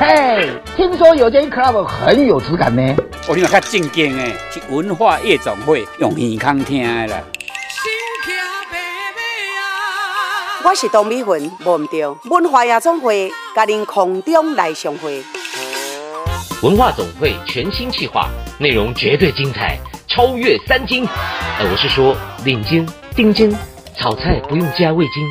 嘿，听说有间 club 很有质感呢。我听较正经诶，是文化夜总会用耳康听的啦。我是董美云，忘唔掉文化夜总会，甲您空中来相会。文化总会全新企划，内容绝对精彩，超越三金。呃，我是说领金、丁金，炒菜不用加味精。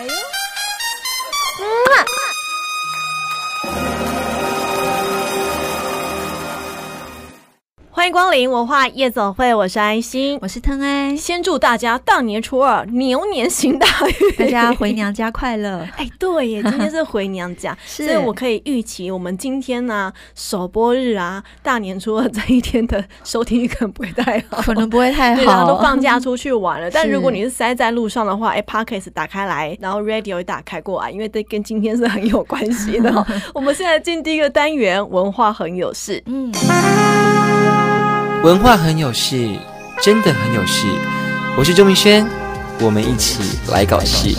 欢迎光临文化夜总会，我是安心，我是腾安。先祝大家大年初二牛年行大运，大家回娘家快乐。哎，对耶，今天是回娘家，所以我可以预期我们今天呢、啊、首播日啊，大年初二这一天的收听率可能不会太好，可能不会太好，大家都放假出去玩了。但如果你是塞在路上的话，哎，Podcast 打开来，然后 Radio 也打开过来，因为这跟今天是很有关系的。我们现在进第一个单元，文化很有事。嗯。文化很有事，真的很有事。我是周明轩，我们一起来搞事。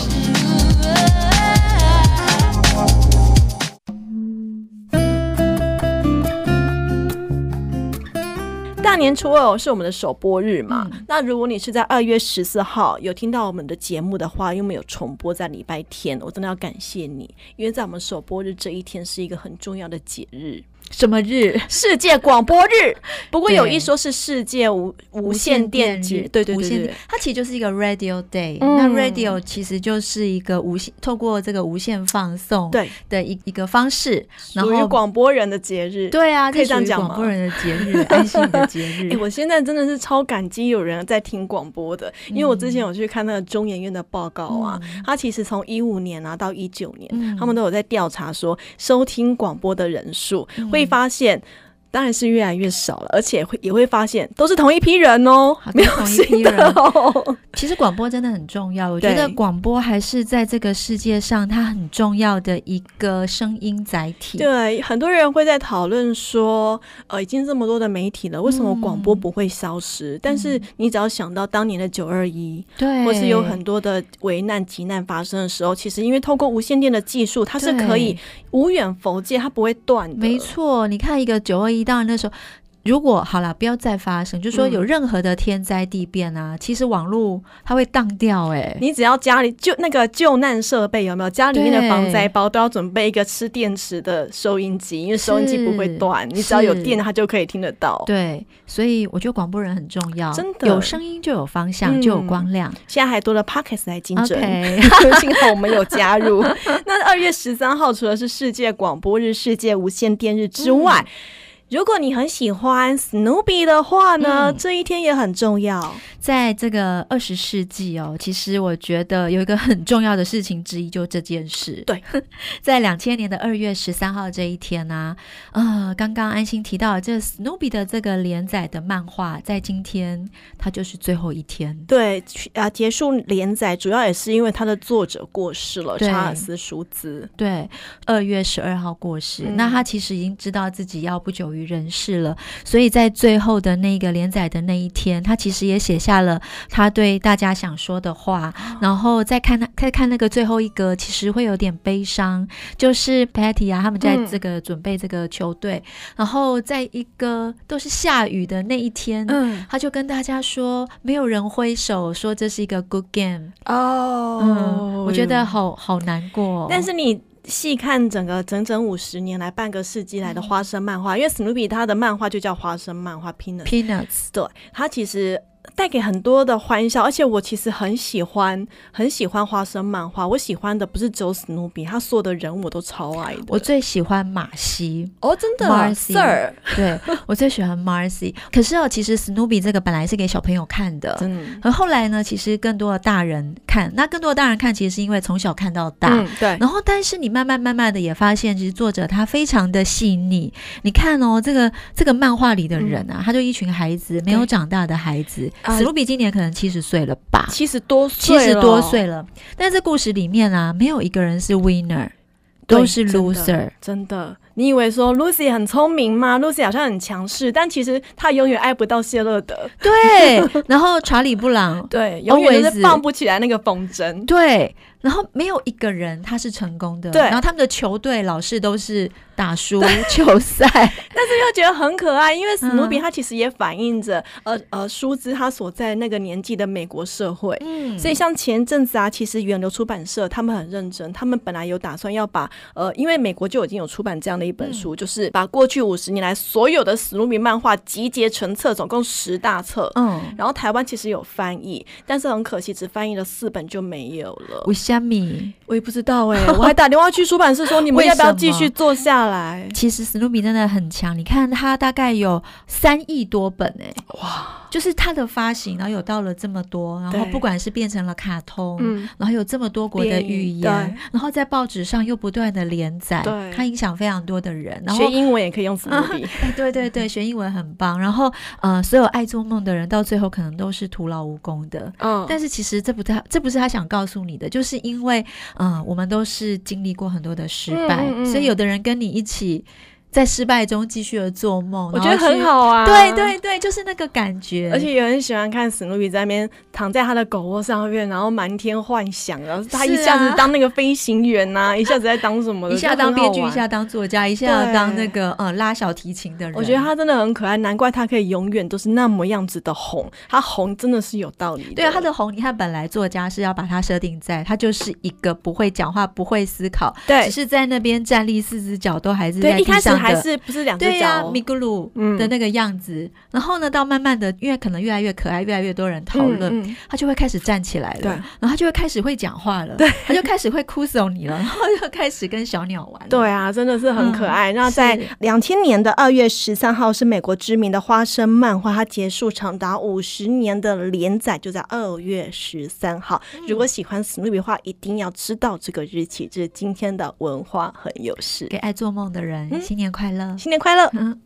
大年初二是我们的首播日嘛？嗯、那如果你是在二月十四号有听到我们的节目的话，又没有重播在礼拜天，我真的要感谢你，因为在我们首播日这一天是一个很重要的节日。什么日？世界广播日。不过有一说是世界无无线电日。对对对对，它其实就是一个 Radio Day。那 Radio 其实就是一个无线，透过这个无线放送对的一一个方式，然后广播人的节日。对啊，可以这样讲吗？广播人的节日，安心的节日。哎，我现在真的是超感激有人在听广播的，因为我之前有去看那个中研院的报告啊，他其实从一五年啊到一九年，他们都有在调查说收听广播的人数会。发现当然是越来越少了，而且会也会发现都是同一批人哦，没有同一批人哦。其实广播真的很重要，我觉得广播还是在这个世界上它很重要的一个声音载体。对，很多人会在讨论说，呃，已经这么多的媒体了，为什么广播不会消失？嗯、但是你只要想到当年的九二一，对，或是有很多的危难急难发生的时候，其实因为透过无线电的技术，它是可以无远弗届，它不会断的。没错，你看一个九二一，当然那时候。如果好了，不要再发生，就是说有任何的天灾地变啊，嗯、其实网络它会当掉哎、欸。你只要家里就那个救难设备有没有？家里面的防灾包都要准备一个吃电池的收音机，因为收音机不会断，你只要有电，它就可以听得到。对，所以我觉得广播人很重要，真的有声音就有方向，嗯、就有光亮。现在还多了 Podcast 来竞争，Okay. 幸好我们有加入。那二月十三号除了是世界广播日、世界无线电日之外，嗯如果你很喜欢 Snoopy 的话呢，嗯、这一天也很重要。在这个二十世纪哦，其实我觉得有一个很重要的事情之一，就这件事。对，在两千年的二月十三号这一天呢、呃，刚刚安心提到这 Snoopy 的这个连载的漫画，在今天它就是最后一天。对，啊，结束连载主要也是因为它的作者过世了，查尔斯·舒兹。对，二月十二号过世。嗯、那他其实已经知道自己要不久于人世了，所以在最后的那个连载的那一天，他其实也写下了他对大家想说的话。然后再看他，再看那个最后一格，其实会有点悲伤。就是 Patty 啊，他们在这个准备这个球队，嗯、然后在一个都是下雨的那一天，嗯，他就跟大家说，没有人挥手说这是一个 good game 哦。嗯，我觉得好好难过。但是你。细看整个整整五十年来半个世纪来的花生漫画，嗯、因为史努比他的漫画就叫花生漫画 Peanuts。Peanuts，对，他其实。带给很多的欢笑，而且我其实很喜欢很喜欢花生漫画。我喜欢的不是只有史努比，他所有的人物我都超爱的。我最喜欢马西哦，真的，Marcy，对，我最喜欢 Marcy。可是哦，其实史努比这个本来是给小朋友看的，嗯，而后来呢，其实更多的大人看。那更多的大人看，其实是因为从小看到大，嗯、对。然后，但是你慢慢慢慢的也发现，其实作者他非常的细腻。你看哦，这个这个漫画里的人啊，嗯、他就一群孩子，没有长大的孩子。史努比今年可能七十岁了吧，七十多岁七十多岁了。但这故事里面啊，没有一个人是 winner，都是 loser，真的，真的。你以为说 Lucy 很聪明吗？Lucy 好像很强势，但其实她永远爱不到谢勒德。对，然后查理布朗 对，永远都是放不起来那个风筝。对，然后没有一个人他是成功的。对，然后他们的球队老是都是打输 球赛，但是又觉得很可爱，因为史努比他其实也反映着、嗯、呃呃舒兹他所在那个年纪的美国社会。嗯，所以像前阵子啊，其实远流出版社他们很认真，他们本来有打算要把呃，因为美国就已经有出版这样的。一本书就是把过去五十年来所有的史努比漫画集结成册，总共十大册。嗯，然后台湾其实有翻译，但是很可惜，只翻译了四本就没有了。为什么？我也不知道哎、欸，我还打电话去出版社说，你们要不要继续做下来？其实史努比真的很强，你看他大概有三亿多本哎、欸，哇！就是它的发行，然后有到了这么多，然后不管是变成了卡通，然后有这么多国的语言，然后在报纸上又不断的连载，它影响非常多的人。然后学英文也可以用史努比，对对对，学英文很棒。然后呃，所有爱做梦的人到最后可能都是徒劳无功的。嗯，但是其实这不太这不是他想告诉你的，就是因为嗯、呃，我们都是经历过很多的失败，所以有的人跟你一起。在失败中继续的做梦，我觉得很好啊。对对对，就是那个感觉。而且也很喜欢看史努比在那边躺在他的狗窝上面，然后满天幻想，然后他一下子当那个飞行员呐、啊啊，一下子在当什么的，一下当编剧，一下当作家，一下当那个呃拉小提琴的人。我觉得他真的很可爱，难怪他可以永远都是那么样子的红。他红真的是有道理的。对啊，他的红，你看本来作家是要把他设定在他就是一个不会讲话、不会思考，对，只是在那边站立四只脚都还是在地上的。对，一开始还是不是两。对呀、啊，米咕噜的那个样子、嗯，然后呢，到慢慢的，因为可能越来越可爱，越来越多人讨论、嗯嗯，他就会开始站起来了，对。然后他就会开始会讲话了，对，他就开始会哭诉你了，然后就开始跟小鸟玩。对啊，真的是很可爱。那、嗯、在两千年的二月十三号，是美国知名的花生漫画，它结束长达五十年的连载，就在二月十三号、嗯。如果喜欢史努比的话，一定要知道这个日期，这是今天的文化很有事，给爱做梦的人、嗯、新年快乐，新年快乐。嗯。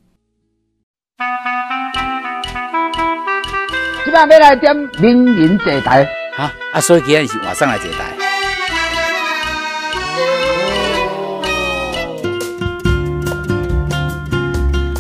今晚要来点名人坐台，哈啊，所以今天是晚上来坐台。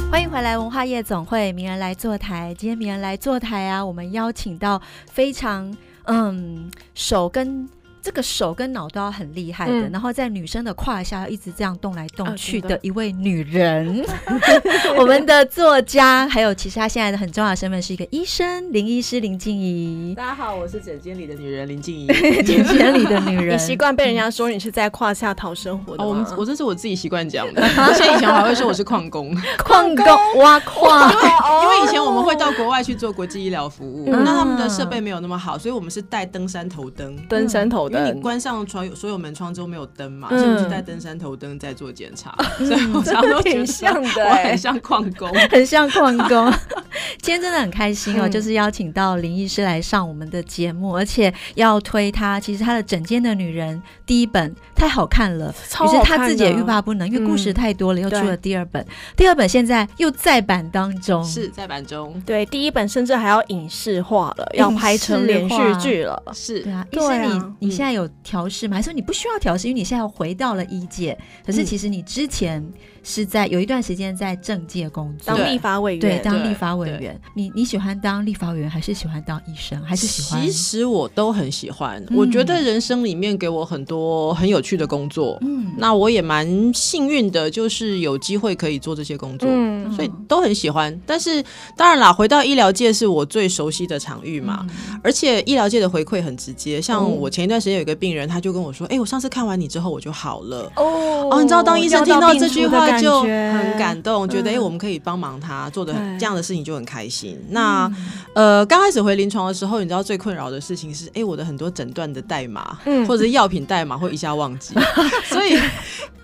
欢迎回来，文化夜总会，名人来坐台。今天名人来坐台啊，我们邀请到非常嗯手跟。这个手跟脑都要很厉害的，嗯，然后在女生的胯下要一直这样动来动去的一位女人，我们的作家，还有其实她现在的很重要的身份是一个医生，林医师林静怡。大家好，我是诊间里的女人林静怡。诊间里的女人，你习惯被人家说你是在胯下讨生活的吗？哦，我我这是我自己习惯讲的，而且以前我还会说我是矿工，矿工挖矿，因为因为以前我们会到国外去做国际医疗服务，嗯，那他们的设备没有那么好，所以我们是带登山头灯，登山头灯。因为你关上窗，所有门窗之后没有灯嘛，嗯、所以我们是带登山头灯在做检查，嗯、所以我常常都觉得像的，我很像矿工，很像矿工。今天真的很开心哦、嗯，就是邀请到林医师来上我们的节目，而且要推他，其实他的《整间的女人》第一本太好看了，于是他自己也欲罢不能，因为故事太多了，嗯、又出了第二本，第二本现在又再版当中，是在版中。对，第一本甚至还要影视化了，要拍成连续剧了，是。对啊。医生，你你现在有调试吗？还是你不需要调试？因为你现在回到了一界，可是其实你之前。是在有一段时间在政界工作，当立法委员，对，当立法委员。你你喜欢当立法委员，还是喜欢当医生，还是喜欢？其实我都很喜欢。嗯、我觉得人生里面给我很多很有趣的工作，嗯，那我也蛮幸运的，就是有机会可以做这些工作，嗯，所以都很喜欢。但是当然啦，回到医疗界是我最熟悉的场域嘛，嗯、而且医疗界的回馈很直接。像我前一段时间有一个病人，他就跟我说：“哎、欸，我上次看完你之后我就好了。”哦，哦，你知道当医生听到这句话。就很感动，觉得哎、欸，我们可以帮忙他做的这样的事情就很开心。那、嗯、呃，刚开始回临床的时候，你知道最困扰的事情是，哎、欸，我的很多诊断的代码、嗯、或者是药品代码会一下忘记，所以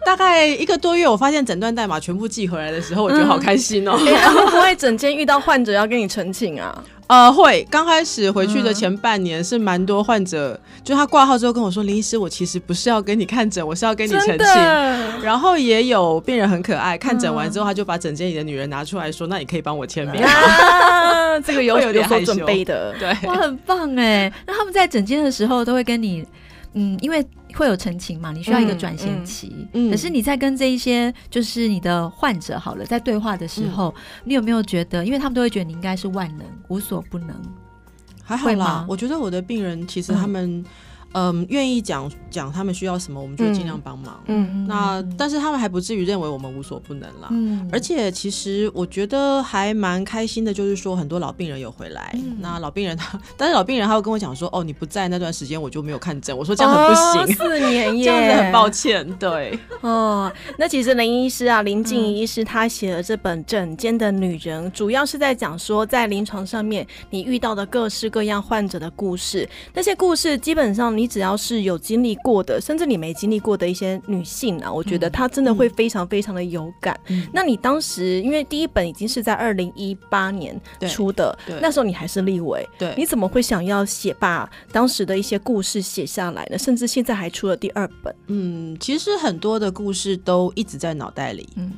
大概一个多月，我发现诊断代码全部寄回来的时候，我觉得好开心哦。会不会整间遇到患者要跟你澄清啊？呃，会。刚开始回去的前半年是蛮多患者，嗯、就他挂号之后跟我说：“林医师，我其实不是要跟你看诊，我是要跟你澄清。”然后也有病人很可爱，看诊完之后他就把整间里的女人拿出来说：“嗯、那你可以帮我签名。啊”这个有 有点害羞准备的，对，哇，很棒哎。那他们在诊间的时候都会跟你，嗯，因为。会有澄清嘛？你需要一个转型期。嗯，嗯，可是你在跟这一些就是你的患者好了，在对话的时候，嗯、你有没有觉得，因为他们都会觉得你应该是万能、无所不能，还好啦。我觉得我的病人其实他们。嗯嗯，愿意讲讲他们需要什么，我们就尽量帮忙。嗯，那但是他们还不至于认为我们无所不能啦。嗯，而且其实我觉得还蛮开心的，就是说很多老病人有回来。嗯、那老病人他，但是老病人他会跟我讲说，哦，你不在那段时间我就没有看诊。我说这样很不行，哦、四年耶，这样子很抱歉。对，哦，那其实林医师啊，林静怡医师他写了这本《诊间的女人》，主要是在讲说在临床上面你遇到的各式各样患者的故事，那些故事基本上你。你只要是有经历过的，甚至你没经历过的一些女性啊，我觉得她真的会非常非常的有感。嗯、那你当时因为第一本已经是在二零一八年出的，那时候你还是立委，对，你怎么会想要写把当时的一些故事写下来呢？甚至现在还出了第二本。嗯，其实很多的故事都一直在脑袋里。嗯。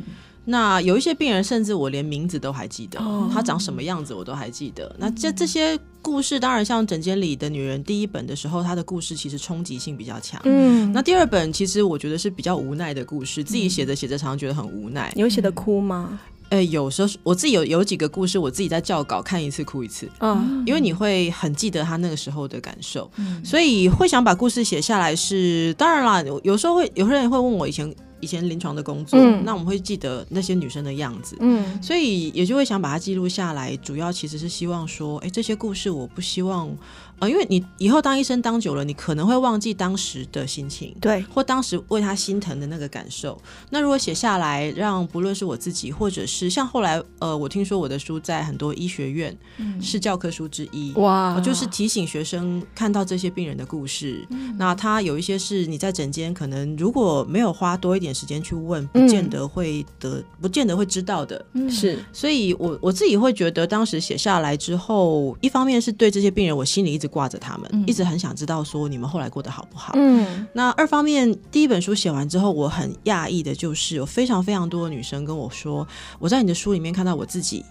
那有一些病人，甚至我连名字都还记得，哦、他长什么样子我都还记得。嗯、那这这些故事，当然像枕间里的女人第一本的时候，她的故事其实冲击性比较强。嗯，那第二本其实我觉得是比较无奈的故事，自己写着写着常常觉得很无奈。你会写的哭吗？哎、欸，有时候我自己有有几个故事，我自己在校稿看一次哭一次。嗯，因为你会很记得他那个时候的感受，嗯、所以会想把故事写下来是。当然啦，有时候会有些人会问我以前。以前临床的工作，嗯、那我们会记得那些女生的样子，嗯，所以也就会想把它记录下来。主要其实是希望说，哎、欸，这些故事我不希望。呃，因为你以后当医生当久了，你可能会忘记当时的心情，对，或当时为他心疼的那个感受。那如果写下来，让不论是我自己，或者是像后来，呃，我听说我的书在很多医学院是教科书之一，哇、嗯，就是提醒学生看到这些病人的故事。嗯、那他有一些是你在诊间可能如果没有花多一点时间去问，不见得会得，嗯、不见得会知道的。嗯，是，所以我我自己会觉得，当时写下来之后，一方面是对这些病人，我心里一直。挂着他们，嗯、一直很想知道说你们后来过得好不好。嗯，那二方面，第一本书写完之后，我很讶异的就是有非常非常多的女生跟我说，我在你的书里面看到我自己，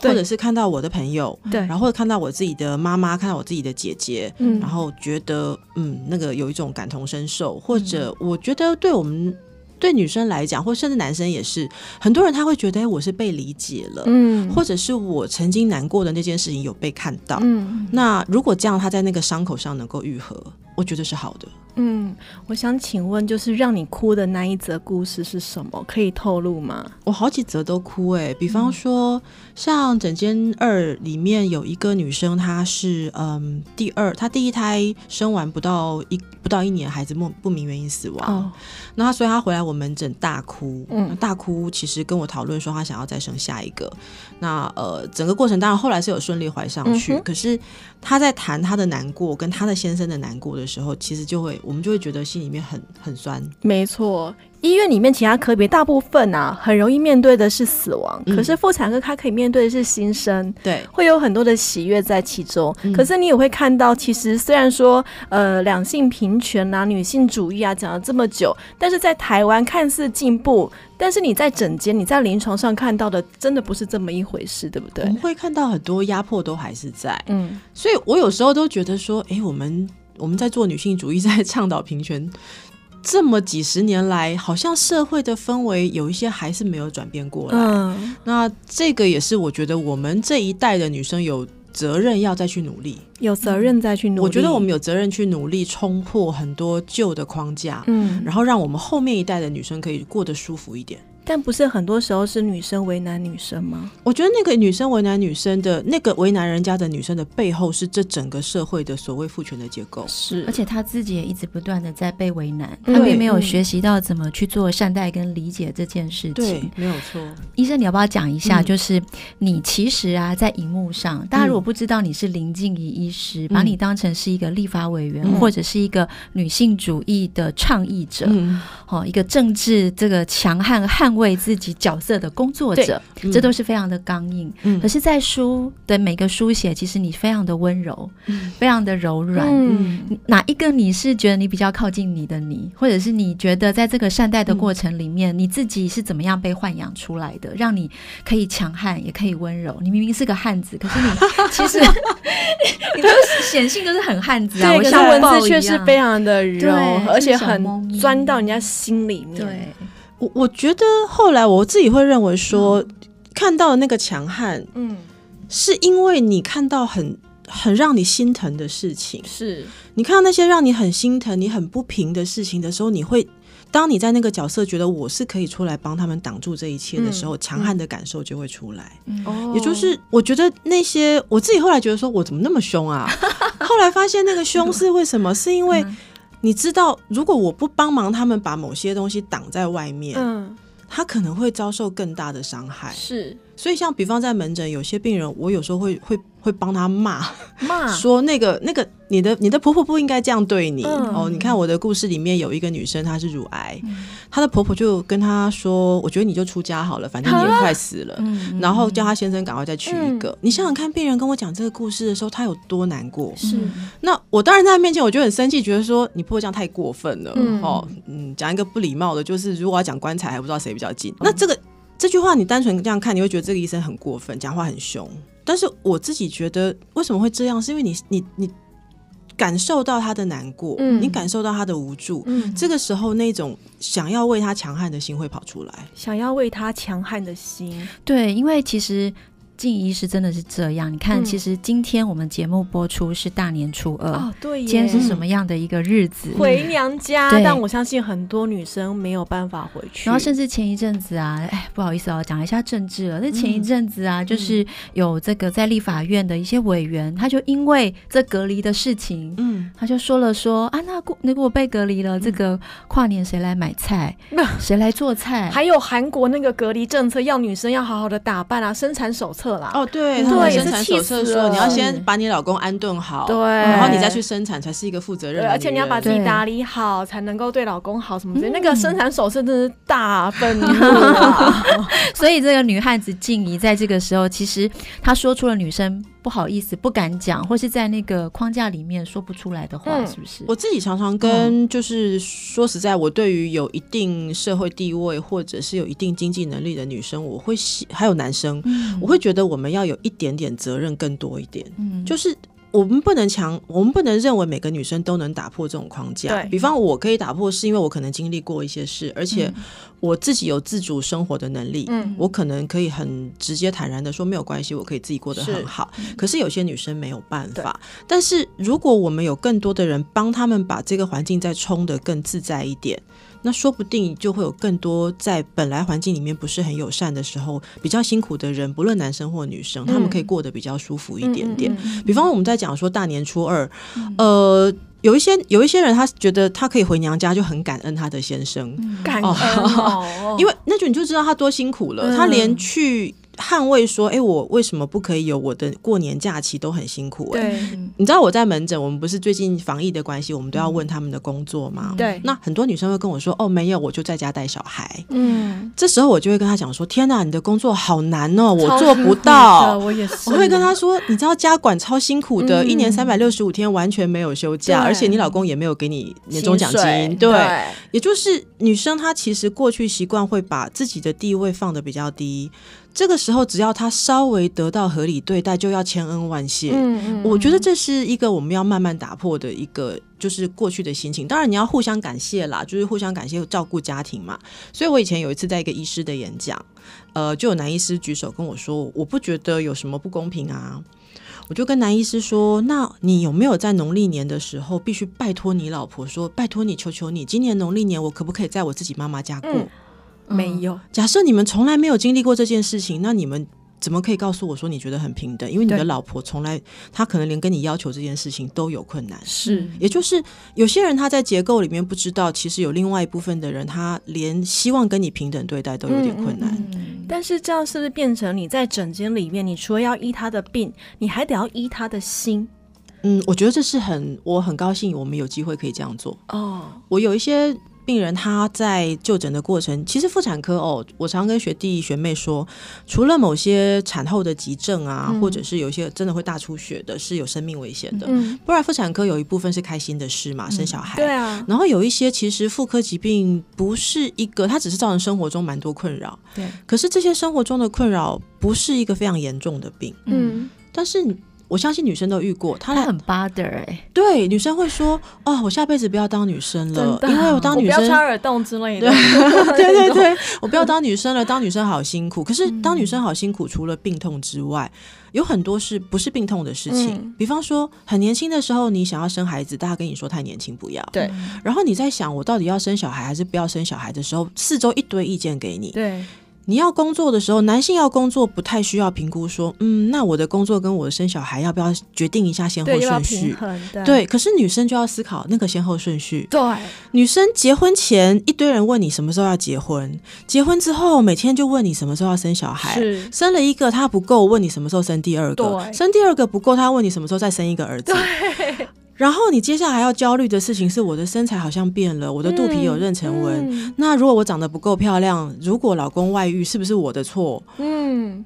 或者是看到我的朋友，对，然后看到我自己的妈妈，看到我自己的姐姐，嗯，然后觉得嗯，那个有一种感同身受，或者我觉得对我们。对女生来讲，或甚至男生也是，很多人他会觉得，哎，我是被理解了，嗯，或者是我曾经难过的那件事情有被看到，嗯，那如果这样，他在那个伤口上能够愈合，我觉得是好的。嗯，我想请问，就是让你哭的那一则故事是什么？可以透露吗？我好几则都哭哎、欸，比方说，嗯、像整间二里面有一个女生，她是嗯第二，她第一胎生完不到一不到一年，孩子莫不明原因死亡。哦，那她所以她回来我门诊大哭，嗯，大哭，其实跟我讨论说她想要再生下一个。那呃，整个过程当然后来是有顺利怀上去，嗯、可是她在谈她的难过跟她的先生的难过的时候，其实就会。我们就会觉得心里面很很酸。没错，医院里面其他科别大部分啊，很容易面对的是死亡，嗯、可是妇产科它可以面对的是新生，对，会有很多的喜悦在其中。嗯、可是你也会看到，其实虽然说呃两性平权啊、女性主义啊讲了这么久，但是在台湾看似进步，但是你在诊间、你在临床上看到的，真的不是这么一回事，对不对？我们会看到很多压迫都还是在，嗯，所以我有时候都觉得说，哎，我们。我们在做女性主义，在倡导平权，这么几十年来，好像社会的氛围有一些还是没有转变过来。嗯，那这个也是我觉得我们这一代的女生有责任要再去努力，有责任再去努力。我觉得我们有责任去努力冲破很多旧的框架，嗯，然后让我们后面一代的女生可以过得舒服一点。但不是很多时候是女生为难女生吗？我觉得那个女生为难女生的那个为难人家的女生的背后，是这整个社会的所谓父权的结构。是，而且她自己也一直不断的在被为难，她并没有学习到怎么去做善待跟理解这件事情。对，没有错。医生，你要不要讲一下？就是你其实啊，在荧幕上，大家如果不知道你是林静怡医师，把你当成是一个立法委员，或者是一个女性主义的倡议者，哦，一个政治这个强悍汉。为自己角色的工作者，这都是非常的刚硬。嗯、可是，在书的每个书写，其实你非常的温柔，嗯、非常的柔软。嗯、哪一个你是觉得你比较靠近你的你，或者是你觉得在这个善待的过程里面，嗯、你自己是怎么样被豢养出来的，让你可以强悍，也可以温柔？你明明是个汉子，可是你 其实 你都显性都是很汉子啊，我像文字却是非常的柔，而且很钻到人家心里面。对。我我觉得后来我自己会认为说，嗯、看到的那个强悍，嗯，是因为你看到很很让你心疼的事情，是。你看到那些让你很心疼、你很不平的事情的时候，你会当你在那个角色觉得我是可以出来帮他们挡住这一切的时候，强悍、嗯、的感受就会出来。嗯、也就是我觉得那些我自己后来觉得说我怎么那么凶啊？后来发现那个凶是为什么？是因为。你知道，如果我不帮忙他们把某些东西挡在外面，嗯，他可能会遭受更大的伤害。是，所以像比方在门诊，有些病人，我有时候会会。会帮他骂骂 说那个那个你的你的婆婆不应该这样对你、嗯、哦。你看我的故事里面有一个女生，她是乳癌，嗯、她的婆婆就跟她说：“我觉得你就出家好了，反正你也快死了。嗯”然后叫她先生赶快再娶一个。嗯、你想想看，病人跟我讲这个故事的时候，她有多难过。是，那我当然在她面前我就很生气，觉得说你婆婆这样太过分了。嗯、哦，嗯，讲一个不礼貌的，就是如果要讲棺材，还不知道谁比较近。嗯、那这个这句话，你单纯这样看，你会觉得这个医生很过分，讲话很凶。但是我自己觉得，为什么会这样？是因为你你你感受到他的难过，嗯、你感受到他的无助，嗯、这个时候那种想要为他强悍的心会跑出来，想要为他强悍的心，对，因为其实。静怡是真的是这样，你看，其实今天我们节目播出是大年初二，哦，对，今天是什么样的一个日子？回娘家，但我相信很多女生没有办法回去。然后甚至前一阵子啊，哎，不好意思啊，讲一下政治了。那前一阵子啊，就是有这个在立法院的一些委员，他就因为这隔离的事情，嗯，他就说了说啊，那过如果被隔离了，这个跨年谁来买菜？那谁来做菜？还有韩国那个隔离政策，要女生要好好的打扮啊，生产手册。哦，对，他们生产手册说，你要先把你老公安顿好，对，然后你再去生产，才是一个负责任的。而且你要把自己打理好，才能够对老公好什么之类。那个生产手册真的是大愤怒啊！所以这个女汉子静怡在这个时候，其实她说出了女生不好意思、不敢讲，或是在那个框架里面说不出来的话，是不是？我自己常常跟，就是说实在，我对于有一定社会地位或者是有一定经济能力的女生，我会喜，还有男生，我会觉得。我们要有一点点责任，更多一点，嗯，就是我们不能强，我们不能认为每个女生都能打破这种框架。对，比方我可以打破，是因为我可能经历过一些事，而且我自己有自主生活的能力，嗯，我可能可以很直接坦然的说没有关系，我可以自己过得很好。是，可是有些女生没有办法。但是如果我们有更多的人帮他们把这个环境再冲得更自在一点。那说不定就会有更多在本来环境里面不是很友善的时候，比较辛苦的人，不论男生或女生，他们可以过得比较舒服一点点。比方我们在讲说大年初二，呃，有一些有一些人他觉得他可以回娘家，就很感恩他的先生，感恩 哦，因为那就你就知道他多辛苦了，他连去。捍卫说：“哎，我为什么不可以有我的过年假期？都很辛苦哎。对，你知道我在门诊，我们不是最近防疫的关系，我们都要问他们的工作吗？对。那很多女生会跟我说：哦，没有，我就在家带小孩。嗯，这时候我就会跟他讲说：天哪，你的工作好难哦，我做不到。我也是。我会跟他说：你知道家管超辛苦的，一年三百六十五天完全没有休假，而且你老公也没有给你年终奖金。对，也就是女生她其实过去习惯会把自己的地位放的比较低。”这个时候，只要他稍微得到合理对待，就要千恩万谢。嗯嗯，我觉得这是一个我们要慢慢打破的一个，就是过去的心情。当然，你要互相感谢啦，就是互相感谢照顾家庭嘛。所以我以前有一次在一个医师的演讲，呃，就有男医师举手跟我说：“我不觉得有什么不公平啊。”我就跟男医师说：“那你有没有在农历年的时候必须拜托你老婆说，拜托你，求求你，今年农历年我可不可以在我自己妈妈家过？”嗯没有。假设你们从来没有经历过这件事情，那你们。怎么可以告诉我说你觉得很平等？因为你的老婆从来，她可能连跟你要求这件事情都有困难。是，也就是有些人他在结构里面不知道，其实有另外一部分的人，他连希望跟你平等对待都有点困难。嗯嗯嗯、但是这样是不是变成你在诊间里面，你除了要医他的病，你还得要医他的心？嗯，我觉得这是很，我很高兴我们有机会可以这样做。哦，我有一些。病人他在就诊的过程，其实妇产科哦，我常跟学弟学妹说，除了某些产后的急症啊，嗯、或者是有一些真的会大出血的，是有生命危险的，嗯、不然妇产科有一部分是开心的事嘛，嗯、生小孩。对啊。然后有一些其实妇科疾病不是一个，它只是造成生活中蛮多困扰。对。可是这些生活中的困扰不是一个非常严重的病。嗯。但是。我相信女生都遇过，她很 bother 哎、欸，对，女生会说哦，我下辈子不要当女生了，因为我当女生不要穿耳洞之类的，对 对对，我不要当女生了，当女生好辛苦。可是当女生好辛苦，除了病痛之外，有很多是不是病痛的事情？嗯、比方说，很年轻的时候你想要生孩子，大家跟你说太年轻不要，对。然后你在想我到底要生小孩还是不要生小孩的时候，四周一堆意见给你，对。你要工作的时候，男性要工作不太需要评估说，嗯，那我的工作跟我的生小孩要不要决定一下先后顺序？对，对，可是女生就要思考那个先后顺序。对，女生结婚前一堆人问你什么时候要结婚，结婚之后每天就问你什么时候要生小孩，是生了一个他不够，问你什么时候生第二个，对生第二个不够，他问你什么时候再生一个儿子。对。然后你接下来要焦虑的事情是，我的身材好像变了，我的肚皮有妊娠纹。嗯嗯、那如果我长得不够漂亮，如果老公外遇，是不是我的错？嗯。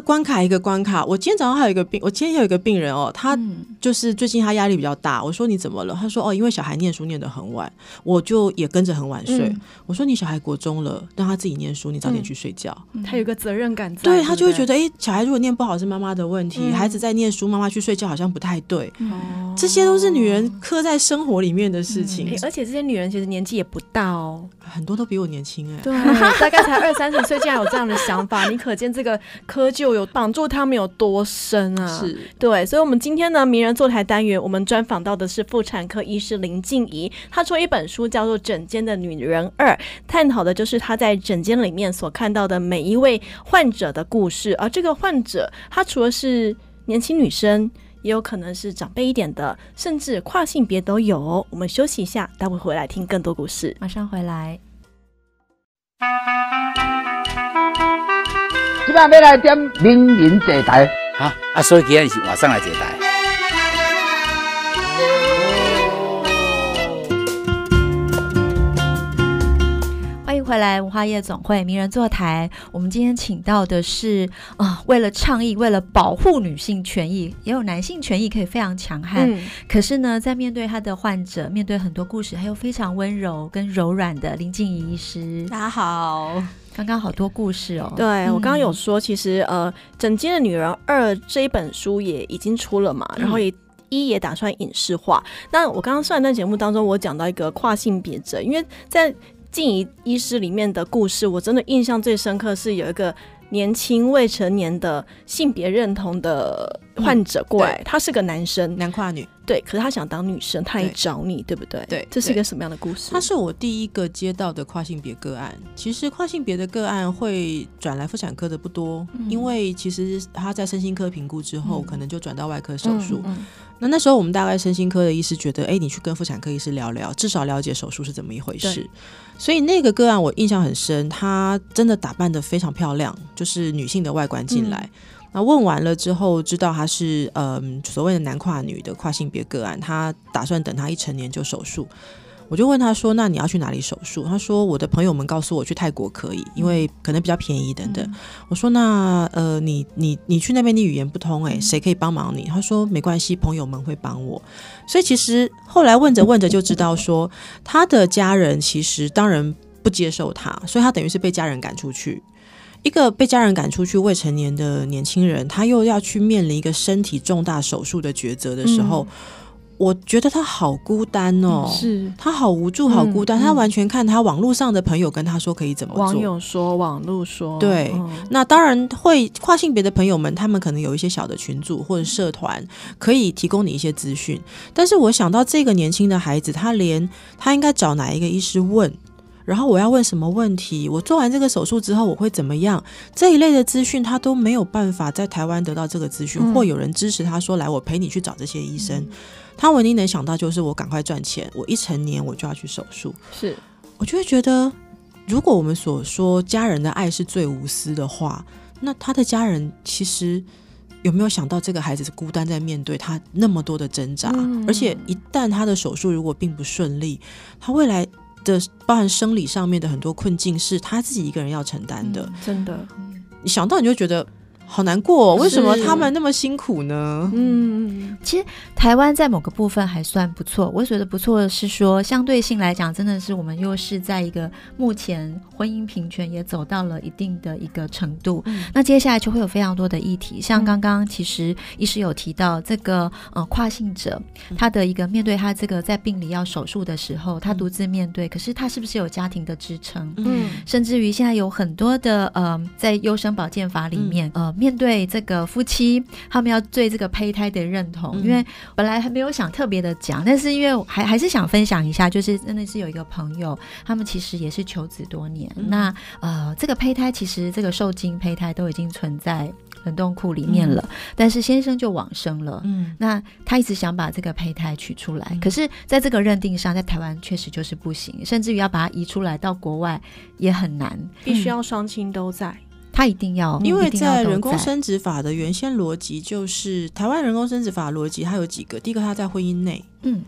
关卡一个关卡，我今天早上还有一个病，我今天有一个病人哦，他就是最近他压力比较大。我说你怎么了？他说哦，因为小孩念书念得很晚，我就也跟着很晚睡。嗯、我说你小孩国中了，让他自己念书，你早点去睡觉。嗯、他有个责任感在，对，他就会觉得哎，小孩如果念不好是妈妈的问题，嗯、孩子在念书，妈妈去睡觉好像不太对。嗯、这些都是女人刻在生活里面的事情，嗯、而且这些女人其实年纪也不大哦，很多都比我年轻哎，对，大概才二三十岁，竟然有这样的想法，你可见这个窠臼有绑住他们有多深啊？是对，所以，我们今天呢，名人坐台单元，我们专访到的是妇产科医师林静怡，她出了一本书叫做《诊间的女人二》，探讨的就是她在诊间里面所看到的每一位患者的故事。而这个患者，她除了是年轻女生，也有可能是长辈一点的，甚至跨性别都有。我们休息一下，待会回来听更多故事。马上回来。今晚要来点名人坐台，哈啊，所以今天是晚上来坐台。欢迎回来，文化夜总会名人坐台。我们今天请到的是啊、呃，为了倡议，为了保护女性权益，也有男性权益可以非常强悍。嗯、可是呢，在面对他的患者，面对很多故事，还有非常温柔跟柔软的林静怡医师。大家好。刚刚好多故事哦，对、嗯、我刚刚有说，其实呃，《整间的女人二》这一本书也已经出了嘛，嗯、然后也一也打算影视化。那我刚刚上一段节目当中，我讲到一个跨性别者，因为在静怡医师里面的故事，我真的印象最深刻是有一个年轻未成年的性别认同的患者过来，嗯、他是个男生，男跨女。对，可是他想当女生，他来找你，对，对不对？对，这是一个什么样的故事？他是我第一个接到的跨性别个案。其实跨性别的个案会转来妇产科的不多，嗯、因为其实他在身心科评估之后，嗯、可能就转到外科手术。那那时候我们大概身心科的医师觉得，哎，你去跟妇产科医师聊聊，至少了解手术是怎么一回事。所以那个个案我印象很深，他真的打扮的非常漂亮，就是女性的外观进来。嗯那问完了之后，知道他是嗯所谓的男跨女的跨性别个案，他打算等他一成年就手术。我就问他说：“那你要去哪里手术？”他说：“我的朋友们告诉我去泰国可以，因为可能比较便宜等等。嗯”我说：“那呃，你你你去那边你语言不通诶，谁可以帮忙你？”他说：“没关系，朋友们会帮我。”所以其实后来问着问着就知道说，他的家人其实当然不接受他，所以他等于是被家人赶出去。一个被家人赶出去未成年的年轻人，他又要去面临一个身体重大手术的抉择的时候，嗯、我觉得他好孤单哦，是他好无助、好孤单。嗯、他完全看他网络上的朋友跟他说可以怎么做，网友说、网络说，对。嗯、那当然会跨性别的朋友们，他们可能有一些小的群组或者社团可以提供你一些资讯。但是我想到这个年轻的孩子，他连他应该找哪一个医师问？然后我要问什么问题，我做完这个手术之后我会怎么样？这一类的资讯他都没有办法在台湾得到这个资讯，嗯、或有人支持他说，来，我陪你去找这些医生。嗯、他唯一能想到就是我赶快赚钱，我一成年我就要去手术。是，我就会觉得，如果我们所说家人的爱是最无私的话，那他的家人其实。有没有想到这个孩子是孤单在面对他那么多的挣扎？嗯、而且一旦他的手术如果并不顺利，他未来的包含生理上面的很多困境是他自己一个人要承担的。嗯、真的，你想到你就觉得。好难过，为什么他们那么辛苦呢？嗯，其实台湾在某个部分还算不错。我觉得不错的是说，相对性来讲，真的是我们又是在一个目前婚姻平权也走到了一定的一个程度。嗯、那接下来就会有非常多的议题，像刚刚其实医师有提到这个呃跨性者，他的一个面对他这个在病理要手术的时候，他独自面对，可是他是不是有家庭的支撑？嗯，甚至于现在有很多的呃在优生保健法里面、嗯、呃。面对这个夫妻，他们要对这个胚胎的认同，嗯、因为本来还没有想特别的讲，但是因为还还是想分享一下，就是真的是有一个朋友，他们其实也是求子多年，嗯、那呃，这个胚胎其实这个受精胚胎都已经存在冷冻库里面了，嗯、但是先生就往生了，嗯，那他一直想把这个胚胎取出来，嗯、可是在这个认定上，在台湾确实就是不行，甚至于要把它移出来到国外也很难，必须要双亲都在。他一定要，因为在人工生殖法的原先逻辑就是台湾人工生殖法逻辑，它有几个。第一个，它在婚姻内，嗯，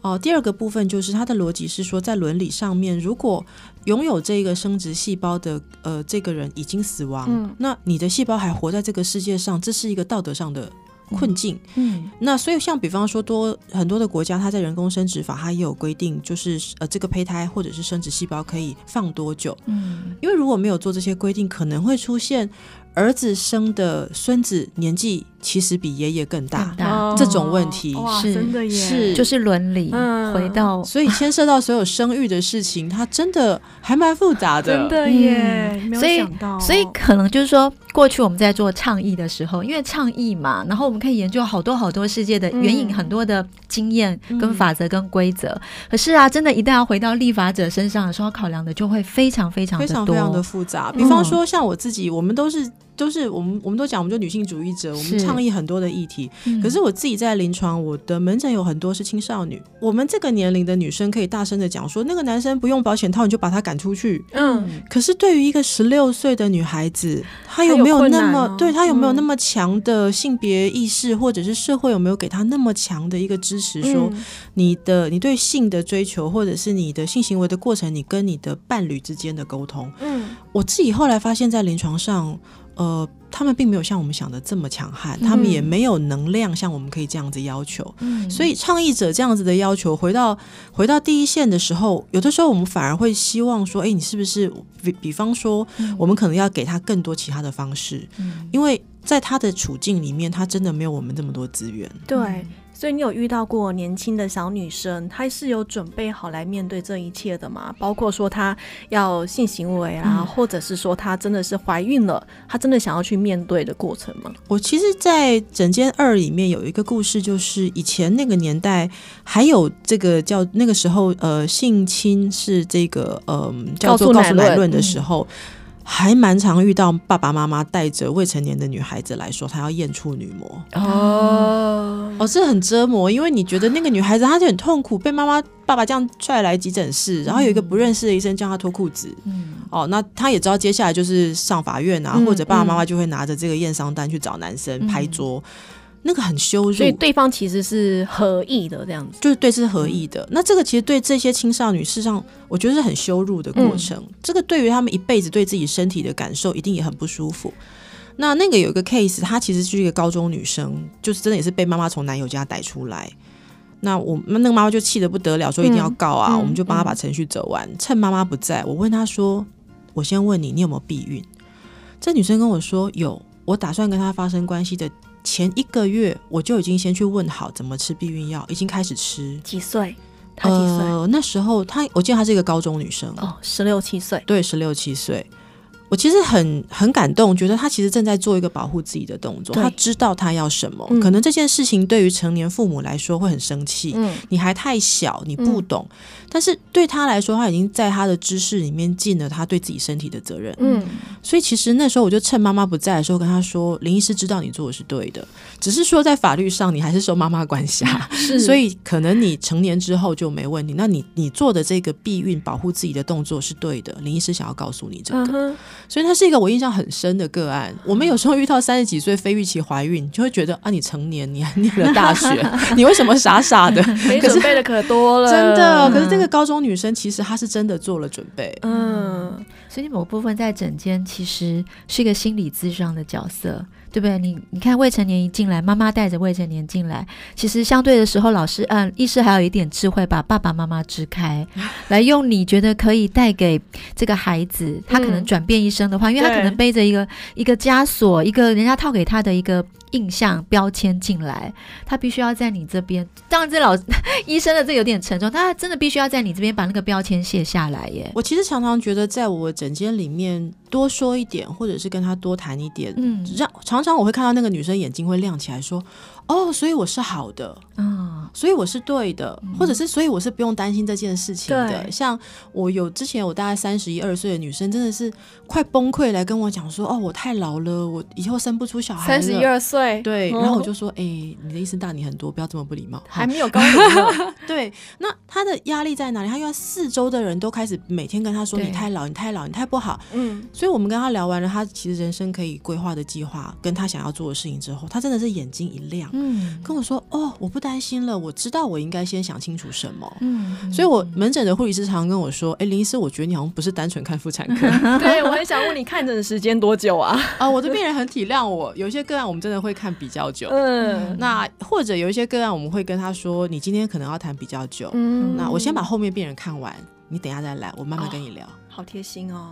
哦，第二个部分就是它的逻辑是说，在伦理上面，如果拥有这个生殖细胞的呃这个人已经死亡，嗯，那你的细胞还活在这个世界上，这是一个道德上的。困境，嗯，那所以像比方说多很多的国家，它在人工生殖法，它也有规定，就是呃这个胚胎或者是生殖细胞可以放多久，嗯，因为如果没有做这些规定，可能会出现。儿子生的孙子年纪其实比爷爷更大，大。这种问题是真的耶，是。就是伦理、嗯、回到，所以牵涉到所有生育的事情，它真的还蛮复杂的，真的耶，嗯、没有想到，所以所以可能就是说，过去我们在做倡议的时候，因为倡议嘛，然后我们可以研究好多好多世界的援引很多的经验跟法则跟规则，嗯、可是啊，真的，一旦要回到立法者身上的时候，考量的就会非常非常的多，非常非常的复杂。比方说，像我自己，我们都是。都是我们，我们都讲，我们就女性主义者，我们倡议很多的议题。嗯、可是我自己在临床，我的门诊有很多是青少女。我们这个年龄的女生可以大声的讲说，那个男生不用保险套，你就把他赶出去。嗯。可是对于一个十六岁的女孩子，她有没有那么，哦、对她有没有那么强的性别意识，嗯、或者是社会有没有给她那么强的一个支持？说你的，你对性的追求，或者是你的性行为的过程，你跟你的伴侣之间的沟通。嗯。我自己后来发现，在临床上。呃，他们并没有像我们想的这么强悍，嗯、他们也没有能量像我们可以这样子要求。嗯，所以倡议者这样子的要求，回到回到第一线的时候，有的时候我们反而会希望说，哎，你是不是比比方说，我们可能要给他更多其他的方式，嗯、因为在他的处境里面，他真的没有我们这么多资源。对。所以你有遇到过年轻的小女生，她是有准备好来面对这一切的吗？包括说她要性行为啊，嗯、或者是说她真的是怀孕了，她真的想要去面对的过程吗？我其实，在整间二里面有一个故事，就是以前那个年代还有这个叫那个时候呃性侵是这个呃叫做告诉乃论的时候。还蛮常遇到爸爸妈妈带着未成年的女孩子来说，她要验处女膜哦。哦，这很折磨，因为你觉得那个女孩子她就很痛苦，被妈妈爸爸这样拽来急诊室，然后有一个不认识的医生叫她脱裤子，嗯，哦，那她也知道接下来就是上法院啊，或者爸爸妈妈就会拿着这个验伤单去找男生拍桌。嗯那个很羞辱，所以对方其实是合意的，这样子就是对，是合意的。嗯、那这个其实对这些青少女，事实上我觉得是很羞辱的过程。嗯、这个对于他们一辈子对自己身体的感受，一定也很不舒服。那那个有一个 case，她其实是一个高中女生，就是真的也是被妈妈从男友家逮出来。那我那那个妈妈就气得不得了，说一定要告啊！嗯、我们就帮她把程序走完。嗯、趁妈妈不在，我问她说：“我先问你，你有没有避孕？”这女生跟我说：“有，我打算跟她发生关系的。”前一个月我就已经先去问好怎么吃避孕药，已经开始吃。几岁？她几岁？呃，那时候她，我记得她是一个高中女生哦，十六七岁。对，十六七岁。我其实很很感动，觉得他其实正在做一个保护自己的动作。他知道他要什么，嗯、可能这件事情对于成年父母来说会很生气。嗯，你还太小，你不懂。嗯、但是对他来说，他已经在他的知识里面尽了他对自己身体的责任。嗯，所以其实那时候我就趁妈妈不在的时候跟他说：“林医师知道你做的是对的，只是说在法律上你还是受妈妈管辖，是所以可能你成年之后就没问题。那你你做的这个避孕保护自己的动作是对的。林医师想要告诉你这个。嗯”所以它是一个我印象很深的个案。我们有时候遇到三十几岁非预期怀孕，就会觉得啊，你成年，你还念了大学，你为什么傻傻的？没准备的可多了，真的。可是这个高中女生其实她是真的做了准备。嗯，所以某部分在整间其实是一个心理咨商的角色。对不对？你你看，未成年一进来，妈妈带着未成年进来，其实相对的时候，老师嗯，医师还有一点智慧，把爸爸妈妈支开，来用你觉得可以带给这个孩子，他可能转变一生的话，嗯、因为他可能背着一个一个枷锁，一个人家套给他的一个印象标签进来，他必须要在你这边。当然，这老 医生的这有点沉重，他真的必须要在你这边把那个标签卸下来耶。我其实常常觉得，在我诊间里面多说一点，或者是跟他多谈一点，嗯，让常。常我会看到那个女生眼睛会亮起来，说：“哦，所以我是好的，嗯，所以我是对的，嗯、或者是所以我是不用担心这件事情的。对”像我有之前我大概三十一二岁的女生，真的是快崩溃来跟我讲说：“哦，我太老了，我以后生不出小孩。”三十一二岁，对，然后我就说：“哎、欸，你的意思大你很多，不要这么不礼貌。”还没有高龄 对，那她的压力在哪里？她因为四周的人都开始每天跟她说：“你太老，你太老，你太不好。”嗯，所以我们跟她聊完了，她其实人生可以规划的计划跟。他想要做的事情之后，他真的是眼睛一亮，嗯，跟我说：“哦，我不担心了，我知道我应该先想清楚什么。”嗯，所以，我门诊的护理师常常跟我说：“哎，林医师，我觉得你好像不是单纯看妇产科。”对，我很想问你看诊的时间多久啊？啊，我的病人很体谅我，有一些个案我们真的会看比较久，嗯，那或者有一些个案我们会跟他说：“你今天可能要谈比较久，嗯，那我先把后面病人看完，你等一下再来，我慢慢跟你聊。”好贴心哦。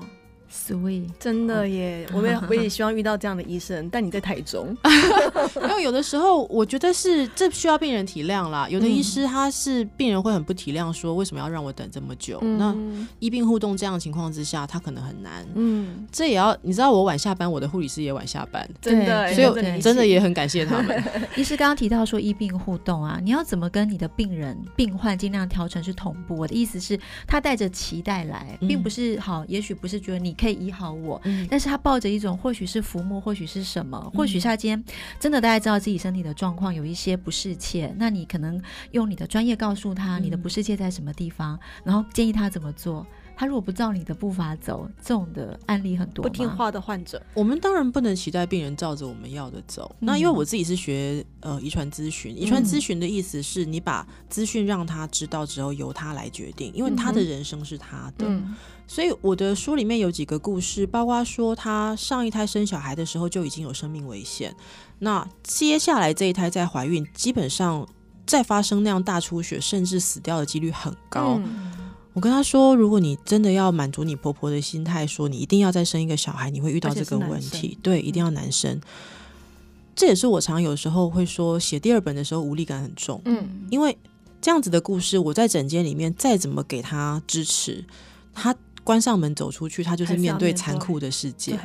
Sweet，真的耶！我也 我也希望遇到这样的医生，但你在台中，因为有的时候我觉得是这需要病人体谅啦。有的医师他是病人会很不体谅，说为什么要让我等这么久？嗯、那医病互动这样的情况之下，他可能很难。嗯，这也要你知道，我晚下班，我的护理师也晚下班，真的，所以真的也很感谢他们。医师刚刚提到说医病互动啊，你要怎么跟你的病人病患尽量调成是同步？我的意思是，他带着期待来，并不是好，也许不是觉得你可以医好我，嗯、但是他抱着一种或许是浮木，或许是什么，或许他今天真的大家知道自己身体的状况有一些不适切，那你可能用你的专业告诉他你的不适切在什么地方，嗯、然后建议他怎么做。他如果不照你的步伐走，这种的案例很多。不听话的患者，我们当然不能期待病人照着我们要的走。嗯、那因为我自己是学呃遗传咨询，遗传咨询的意思是你把资讯让他知道之后，由他来决定，因为他的人生是他的。嗯、所以我的书里面有几个故事，包括说他上一胎生小孩的时候就已经有生命危险，那接下来这一胎在怀孕，基本上再发生那样大出血甚至死掉的几率很高。嗯我跟他说，如果你真的要满足你婆婆的心态，说你一定要再生一个小孩，你会遇到这个问题。对，一定要男生。嗯、这也是我常有时候会说，写第二本的时候无力感很重。嗯，因为这样子的故事，我在诊间里面再怎么给他支持，他关上门走出去，他就是面对残酷的世界。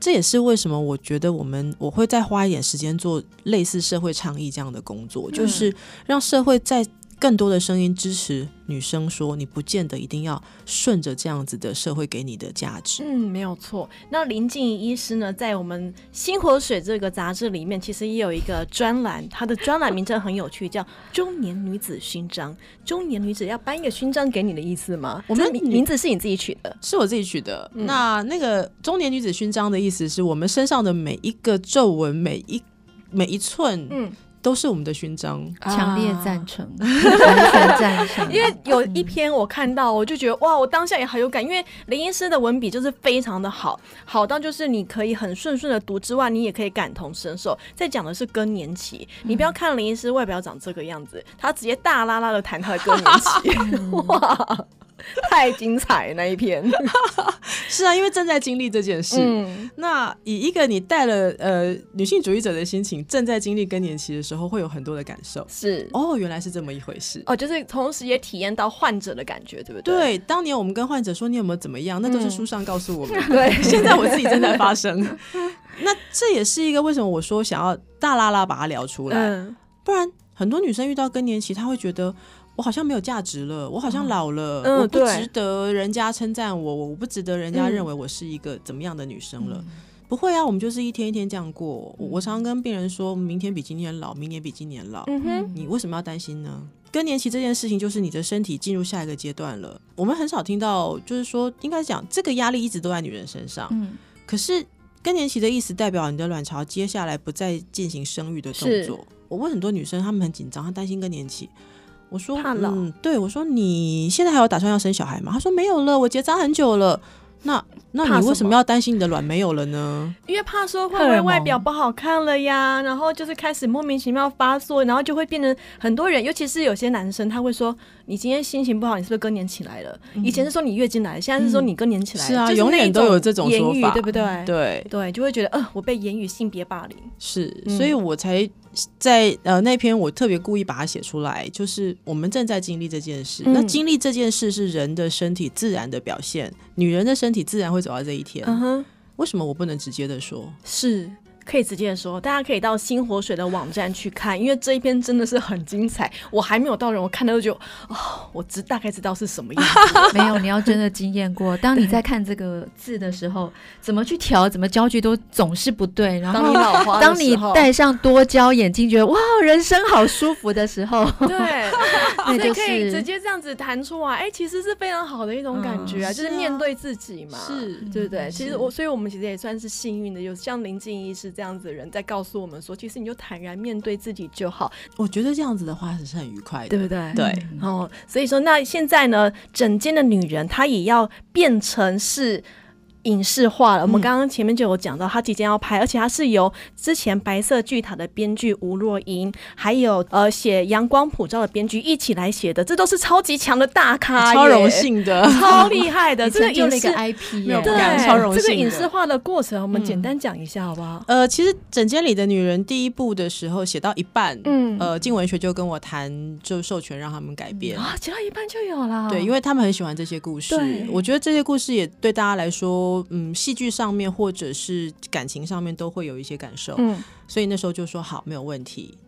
这也是为什么我觉得我们我会再花一点时间做类似社会倡议这样的工作，嗯、就是让社会在。更多的声音支持女生说，你不见得一定要顺着这样子的社会给你的价值。嗯，没有错。那林静怡医师呢，在我们《新火水》这个杂志里面，其实也有一个专栏，它的专栏名称很有趣，叫“中年女子勋章”。中年女子要颁一个勋章给你的意思吗？我们名名字是你自己取的，是我自己取的。嗯、那那个“中年女子勋章”的意思是我们身上的每一个皱纹，每一每一寸，嗯。都是我们的勋章，强烈赞成，完全赞成。因为有一篇我看到，我就觉得哇，我当下也很有感。因为林医师的文笔就是非常的好，好到就是你可以很顺顺的读之外，你也可以感同身受。在讲的是更年期，你不要看林医师外表长这个样子，他直接大拉拉的谈他的更年期，哇。太精彩那一篇，是啊，因为正在经历这件事。嗯，那以一个你带了呃女性主义者的心情，正在经历更年期的时候，会有很多的感受。是哦，原来是这么一回事。哦，就是同时也体验到患者的感觉，对不对？对，当年我们跟患者说你有没有怎么样，那都是书上告诉我们。嗯、对，现在我自己正在发生。那这也是一个为什么我说想要大拉拉把它聊出来，嗯、不然很多女生遇到更年期，她会觉得。我好像没有价值了，我好像老了，嗯、我不值得人家称赞我，我不值得人家认为我是一个怎么样的女生了。嗯、不会啊，我们就是一天一天这样过。嗯、我常常跟病人说，明天比今天老，明年比今年老。嗯哼，你为什么要担心呢？更年期这件事情就是你的身体进入下一个阶段了。我们很少听到，就是说应该讲这个压力一直都在女人身上。嗯，可是更年期的意思代表你的卵巢接下来不再进行生育的动作。我问很多女生，她们很紧张，她担心更年期。我说，怕老嗯，对，我说你现在还有打算要生小孩吗？他说没有了，我结扎很久了。那那你为什么要担心你的卵没有了呢？因为怕说会不会外表不好看了呀，然后就是开始莫名其妙发作，然后就会变成很多人，尤其是有些男生，他会说你今天心情不好，你是不是更年期来了？嗯、以前是说你月经来了，现在是说你更年期来了。是啊，永远都有这种言语，说法，对不对？对对，就会觉得呃，我被言语性别霸凌。是，所以我才。在呃那篇我特别故意把它写出来，就是我们正在经历这件事。嗯、那经历这件事是人的身体自然的表现，女人的身体自然会走到这一天。嗯哼，为什么我不能直接的说？是。可以直接说，大家可以到新火水的网站去看，因为这一篇真的是很精彩。我还没有到人，我看到就哦，我知大概知道是什么意思。没有，你要真的经验过。当你在看这个字的时候，怎么去调，怎么焦距都总是不对。然后当你老花，当你戴上多焦眼镜，觉得哇，人生好舒服的时候，对，那就可以直接这样子弹出来。哎，其实是非常好的一种感觉啊，就是面对自己嘛，是对不对？其实我，所以我们其实也算是幸运的，有像林静医师。这样子的人在告诉我们说，其实你就坦然面对自己就好。我觉得这样子的话是很愉快的，对不对？对。哦，所以说那现在呢，整间的女人她也要变成是。影视化了，我们刚刚前面就有讲到，他即将要拍，而且他是由之前《白色巨塔》的编剧吴若英，还有呃写《阳光普照》的编剧一起来写的，这都是超级强的大咖，超荣幸的，超厉害的，这个有那个 IP，对，超荣幸。这个影视化的过程，我们简单讲一下好不好？呃，其实《枕间里的女人》第一部的时候写到一半，嗯，呃，静文学就跟我谈，就授权让他们改编。啊，写到一半就有了，对，因为他们很喜欢这些故事，我觉得这些故事也对大家来说。嗯，戏剧上面或者是感情上面都会有一些感受，嗯，所以那时候就说好，没有问题。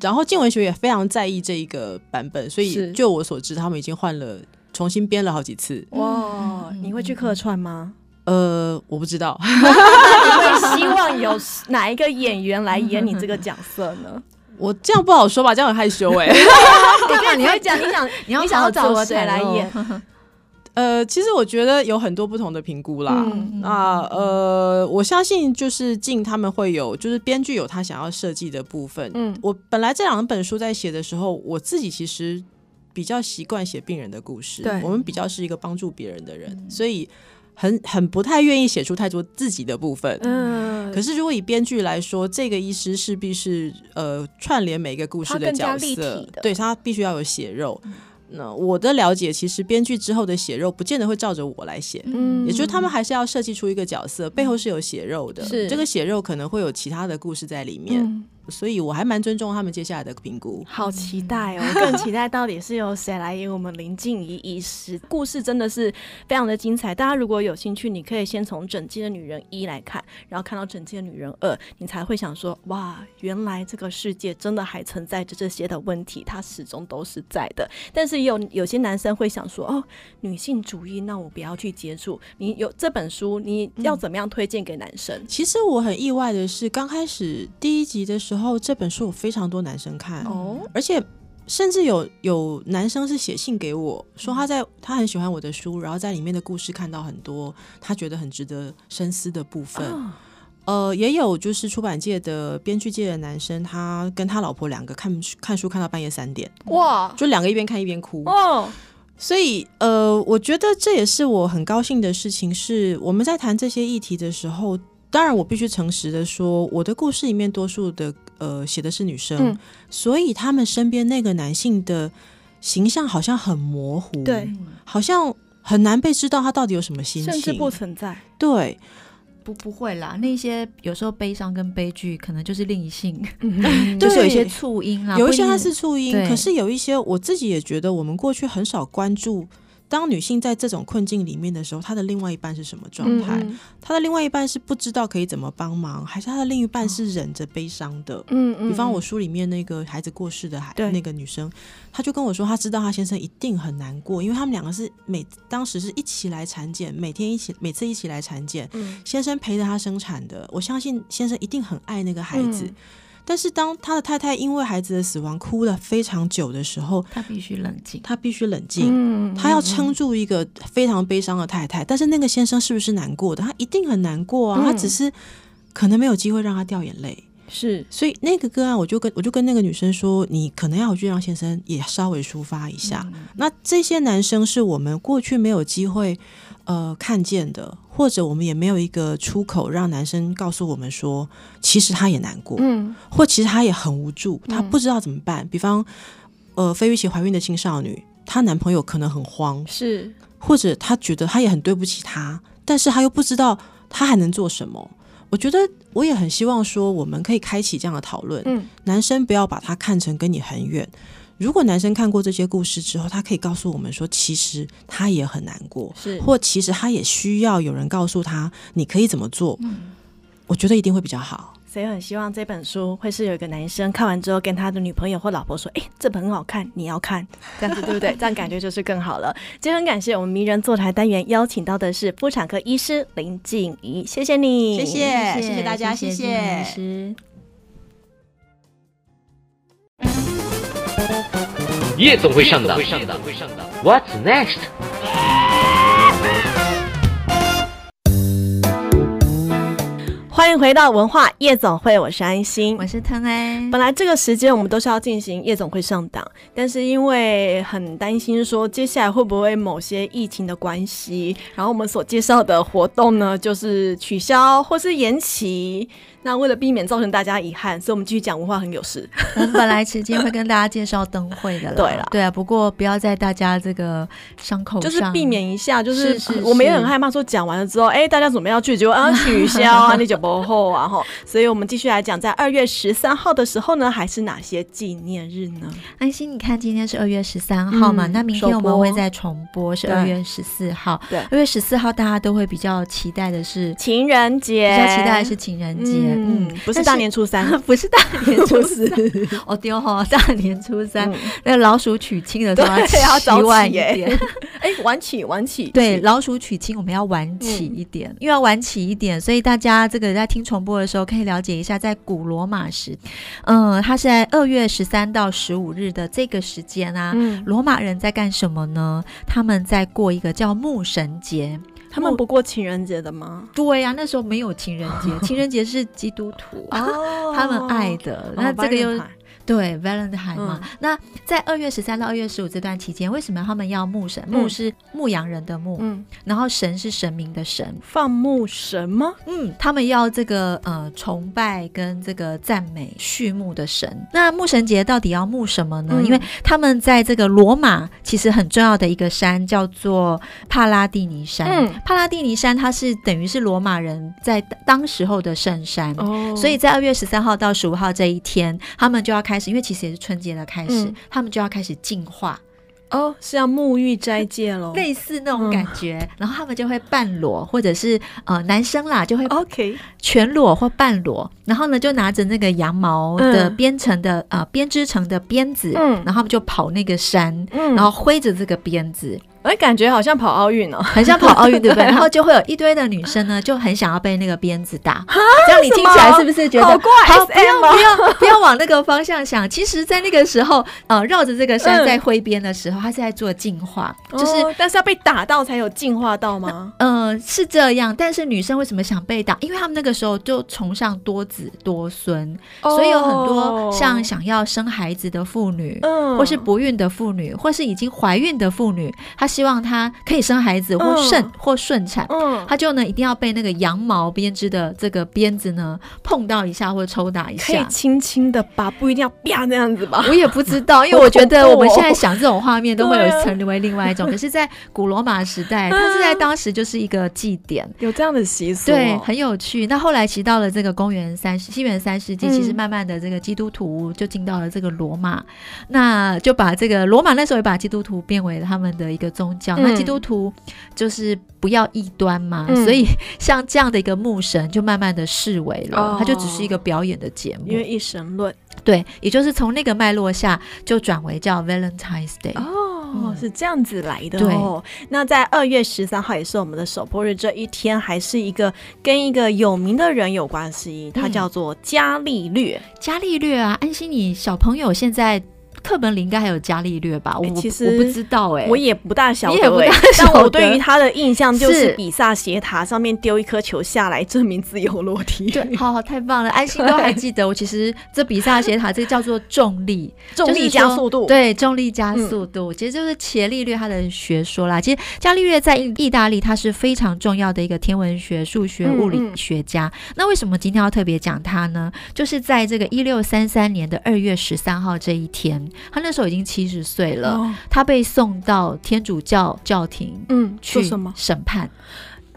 然后静文学也非常在意这一个版本，所以就我所知，他们已经换了，重新编了好几次。哇，你会去客串吗？呃，我不知道。你会希望有哪一个演员来演你这个角色呢？我这样不好说吧，这样很害羞 哎。你会讲，你想，你想要找谁来演？呃，其实我觉得有很多不同的评估啦。嗯、那呃，我相信就是进他们会有，就是编剧有他想要设计的部分。嗯，我本来这两本书在写的时候，我自己其实比较习惯写病人的故事。对，我们比较是一个帮助别人的人，嗯、所以很很不太愿意写出太多自己的部分。嗯，可是如果以编剧来说，这个医师势必是呃串联每一个故事的角色，对他必须要有血肉。嗯那我的了解，其实编剧之后的血肉不见得会照着我来写，嗯，也就是他们还是要设计出一个角色，背后是有血肉的，是这个血肉可能会有其他的故事在里面。嗯所以我还蛮尊重他们接下来的评估，好期待哦！更期待到底是由谁来演我们林静怡医师，故事真的是非常的精彩。大家如果有兴趣，你可以先从《整季的女人一》来看，然后看到《整季的女人二》，你才会想说：哇，原来这个世界真的还存在着这些的问题，它始终都是在的。但是有有些男生会想说：哦，女性主义，那我不要去接触。你有这本书，你要怎么样推荐给男生？其实我很意外的是，刚开始第一集的时候。然后这本书有非常多男生看哦，而且甚至有有男生是写信给我说他在他很喜欢我的书，然后在里面的故事看到很多他觉得很值得深思的部分。哦、呃，也有就是出版界的编剧界的男生，他跟他老婆两个看看书看到半夜三点，哇，就两个一边看一边哭哦。所以呃，我觉得这也是我很高兴的事情，是我们在谈这些议题的时候。当然，我必须诚实的说，我的故事里面多数的呃写的是女生，嗯、所以他们身边那个男性的形象好像很模糊，对，好像很难被知道他到底有什么心情，甚至不存在。对，不不会啦，那些有时候悲伤跟悲剧可能就是另一性，嗯、就是有一些促音啊，有一些它是促音，可是有一些我自己也觉得，我们过去很少关注。当女性在这种困境里面的时候，她的另外一半是什么状态？嗯嗯，她的另外一半是不知道可以怎么帮忙，还是她的另一半是忍着悲伤的？嗯嗯。比方我书里面那个孩子过世的孩，那个女生，她就跟我说，她知道她先生一定很难过，因为他们两个是每当时是一起来产检，每天一起，每次一起来产检，嗯、先生陪着她生产的。我相信先生一定很爱那个孩子。嗯但是当他的太太因为孩子的死亡哭了非常久的时候，他必须冷静，他必须冷静，嗯，他要撑住一个非常悲伤的太太。但是那个先生是不是难过的？他一定很难过啊，他只是可能没有机会让他掉眼泪。是，所以那个个案，我就跟我就跟那个女生说，你可能要去让先生也稍微抒发一下。那这些男生是我们过去没有机会呃看见的。或者我们也没有一个出口，让男生告诉我们说，其实他也难过，嗯，或其实他也很无助，他不知道怎么办。嗯、比方，呃，非预期怀孕的青少女，她男朋友可能很慌，是，或者他觉得他也很对不起她，但是他又不知道他还能做什么。我觉得我也很希望说，我们可以开启这样的讨论，嗯，男生不要把他看成跟你很远。如果男生看过这些故事之后，他可以告诉我们说，其实他也很难过，是，或其实他也需要有人告诉他，你可以怎么做。嗯，我觉得一定会比较好。所以很希望这本书会是有一个男生看完之后，跟他的女朋友或老婆说：“哎、欸，这本很好看，你要看。”这样子对不对？这样感觉就是更好了。今天很感谢我们迷人坐台单元邀请到的是妇产科医师林静怡，谢谢你，谢谢，谢谢大家，谢谢。夜总会上档，What's next？欢迎回到文化夜总会，我是安心，我是腾哎。本来这个时间我们都是要进行夜总会上档，但是因为很担心说接下来会不会某些疫情的关系，然后我们所介绍的活动呢，就是取消或是延期。那为了避免造成大家遗憾，所以我们继续讲文化很有事。我们本来时间会跟大家介绍灯会的了，对了，对啊。不过不要在大家这个伤口上，就是避免一下，就是，我们也很害怕说讲完了之后，哎、欸，大家准备要去，结果啊取消啊，你就不后啊哈。所以我们继续来讲，在二月十三号的时候呢，还是哪些纪念日呢？安心，你看今天是二月十三号嘛、嗯，那明天我们会再重播，是二月十四号。对，二月十四号大家都会比较期待的是情人节，比较期待的是情人节。嗯嗯，不是大年初三，不是大年初四，哦丢哈，大年初三，嗯、那个老鼠娶亲的时候要起晚一点，哎、欸，晚起晚起，对，老鼠娶亲我们要晚起一点，因、嗯、为要晚起一点，所以大家这个在听重播的时候可以了解一下，在古罗马时，嗯，它是在二月十三到十五日的这个时间啊，罗、嗯、马人在干什么呢？他们在过一个叫牧神节。他们不过情人节的吗？对呀、啊，那时候没有情人节，情人节是基督徒哦，他们爱的。那这个又。对，Valentine 嘛、嗯。那在二月十三到二月十五这段期间，为什么他们要牧神？嗯、牧是牧羊人的牧，嗯，然后神是神明的神，放牧神吗？嗯，他们要这个呃崇拜跟这个赞美畜牧的神。那牧神节到底要牧什么呢？嗯、因为他们在这个罗马其实很重要的一个山叫做帕拉蒂尼山。嗯，帕拉蒂尼山它是等于是罗马人在当时候的圣山。哦，所以在二月十三号到十五号这一天，他们就要开。开始，因为其实也是春节的开始，嗯，他们就要开始净化哦，是要沐浴斋戒喽，类似那种感觉，嗯。然后他们就会半裸，或者是呃男生啦，就会 OK 全裸或半裸。然后呢，就拿着那个羊毛的编成的，嗯，呃编织成的鞭子，嗯，然后他们就跑那个山，嗯，然后挥着这个鞭子。哎，感觉好像跑奥运哦，很像跑奥运，对不对？然后就会有一堆的女生呢，就很想要被那个鞭子打。这样你听起来是不是觉得好怪？好，不要不要不要往那个方向想。其实，在那个时候，呃，绕着这个山在挥鞭的时候，他是在做净化，就是、哦，但是要被打到才有净化到吗？嗯、呃，是这样。但是女生为什么想被打？因为他们那个时候就崇尚多子多孙，哦，所以有很多像想要生孩子的妇女，嗯，或是不孕的妇女，或是已经怀孕的妇女，她。希望他可以生孩子或顺、嗯、或顺产，嗯，他就呢一定要被那个羊毛编织的这个鞭子呢碰到一下或抽打一下，可以轻轻的把，不一定要啪那样子吧？我也不知道，因为我觉得 我们现在想这种画面都会有成为另外一种，可是，在古罗马时代，它是在当时就是一个祭典，有这样的习俗，对，很有趣。那后来其实到了这个公元三世、西元三世纪，其实慢慢的这个基督徒就进到了这个罗马，那就把这个罗马那时候也把基督徒变为了他们的一个宗教。那基督徒就是不要异端嘛，所以像这样的一个牧神就慢慢的视为了，它就只是一个表演的节目，因为一神论。对，也就是从那个脉络下就转为叫 Valentine's Day 哦，嗯、是这样子来的哦。对那在二月十三号也是我们的首播日，这一天还是一个跟一个有名的人有关系，他叫做伽利略。伽利略啊，安心，你小朋友现在。课本里应该还有伽利略吧？我其实我不知道哎，我也不大晓得。但我对于他的印象就是比萨斜塔上面丢一颗球下来，证明自由落体。对，好好，太棒了，安心都 还记得。我其实这比萨斜塔这个叫做重力，重力加速度，对，重力加速度，其实就是伽利略他的学说啦。其实伽利略在意大利，他是非常重要的一个天文学、数学、物理学家。那为什么今天要特别讲他呢？就是在这个一六三三年的二月十三号这一天。他那时候已经七十岁了，哦、他被送到天主教教廷，嗯，去什么审判？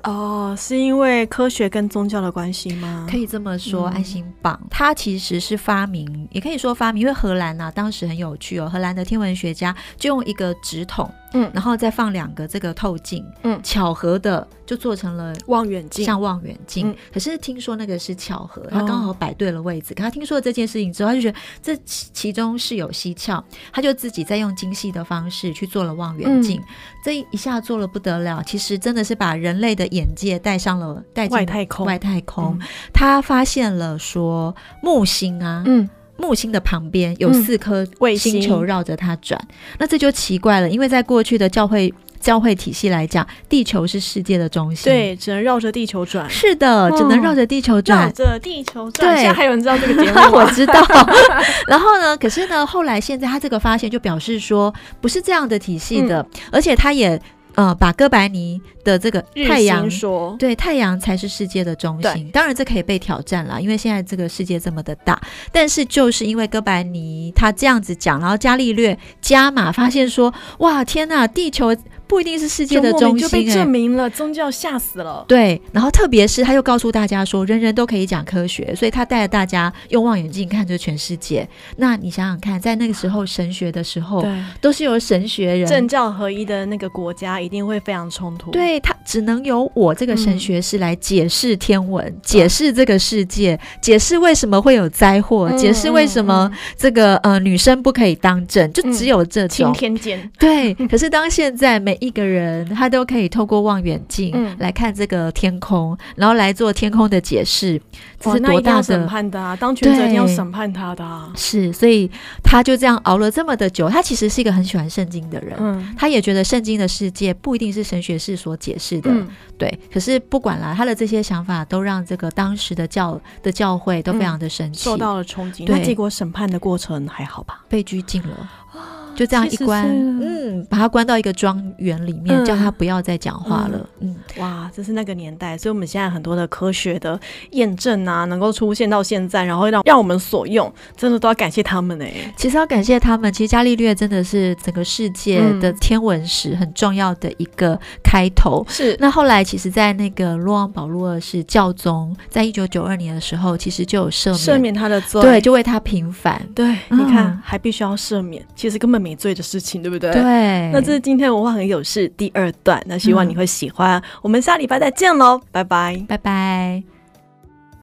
哦，是因为科学跟宗教的关系吗？可以这么说，爱心棒，他其实是发明，也可以说发明，因为荷兰啊，当时很有趣哦，荷兰的天文学家就用一个纸筒。嗯，然后再放两个这个透镜，嗯，巧合的就做成了望远镜，像望远镜。嗯、可是听说那个是巧合，他刚好摆对了位置。哦、可他听说了这件事情之后，他就觉得这其其中是有蹊跷，他就自己在用精细的方式去做了望远镜。嗯、这一下做了不得了，其实真的是把人类的眼界带上了带进外太空。外太空，嗯、他发现了说木星啊，嗯。木星的旁边有四颗卫星球绕着它转，嗯、那这就奇怪了，因为在过去的教会教会体系来讲，地球是世界的中心，对，只能绕着地球转。是的，只能绕着地球转，绕着地球转。对，现在还有人知道这个节目吗？我知道。然后呢？可是呢？后来现在他这个发现就表示说，不是这样的体系的，嗯、而且他也。呃，把哥白尼的这个太阳说，对，太阳才是世界的中心。当然，这可以被挑战了，因为现在这个世界这么的大。但是，就是因为哥白尼他这样子讲，然后伽利略加码发现说，哇，天哪，地球。不一定是世界的中心，就被证明了，宗教吓死了。对，然后特别是他又告诉大家说，人人都可以讲科学，所以他带着大家用望远镜看着全世界。那你想想看，在那个时候神学的时候，对，都是由神学人政教合一的那个国家，一定会非常冲突。对，他只能由我这个神学士来解释天文，嗯、解释这个世界，嗯、解释为什么会有灾祸，嗯、解释为什么这个呃女生不可以当政，就只有这种。钦天监。对，可是当现在每一个人他都可以透过望远镜来看这个天空，嗯、然后来做天空的解释。这是多大的审判的啊！当权者一定要审判他的啊。是，所以他就这样熬了这么的久。他其实是一个很喜欢圣经的人，嗯，他也觉得圣经的世界不一定是神学士所解释的，嗯、对。可是不管啦，他的这些想法都让这个当时的教的教会都非常的生气，受到了冲击。对，那结果审判的过程还好吧？被拘禁了。就这样一关，嗯，把他关到一个庄园里面，嗯、叫他不要再讲话了。嗯，嗯，哇，这是那个年代，所以我们现在很多的科学的验证啊，能够出现到现在，然后让让我们所用，真的都要感谢他们呢。其实要感谢他们，其实伽利略真的是整个世界的天文史很重要的一个开头。是、嗯，那后来其实，在那个洛昂保禄二世教宗，在一九九二年的时候，其实就有赦免赦免他的罪，对，就为他平反。对，嗯、你看还必须要赦免，其实根本没。罪的事情，对不对？对。那这是今天文化很有事第二段，那希望你会喜欢。嗯、我们下礼拜再见喽，拜拜，拜拜。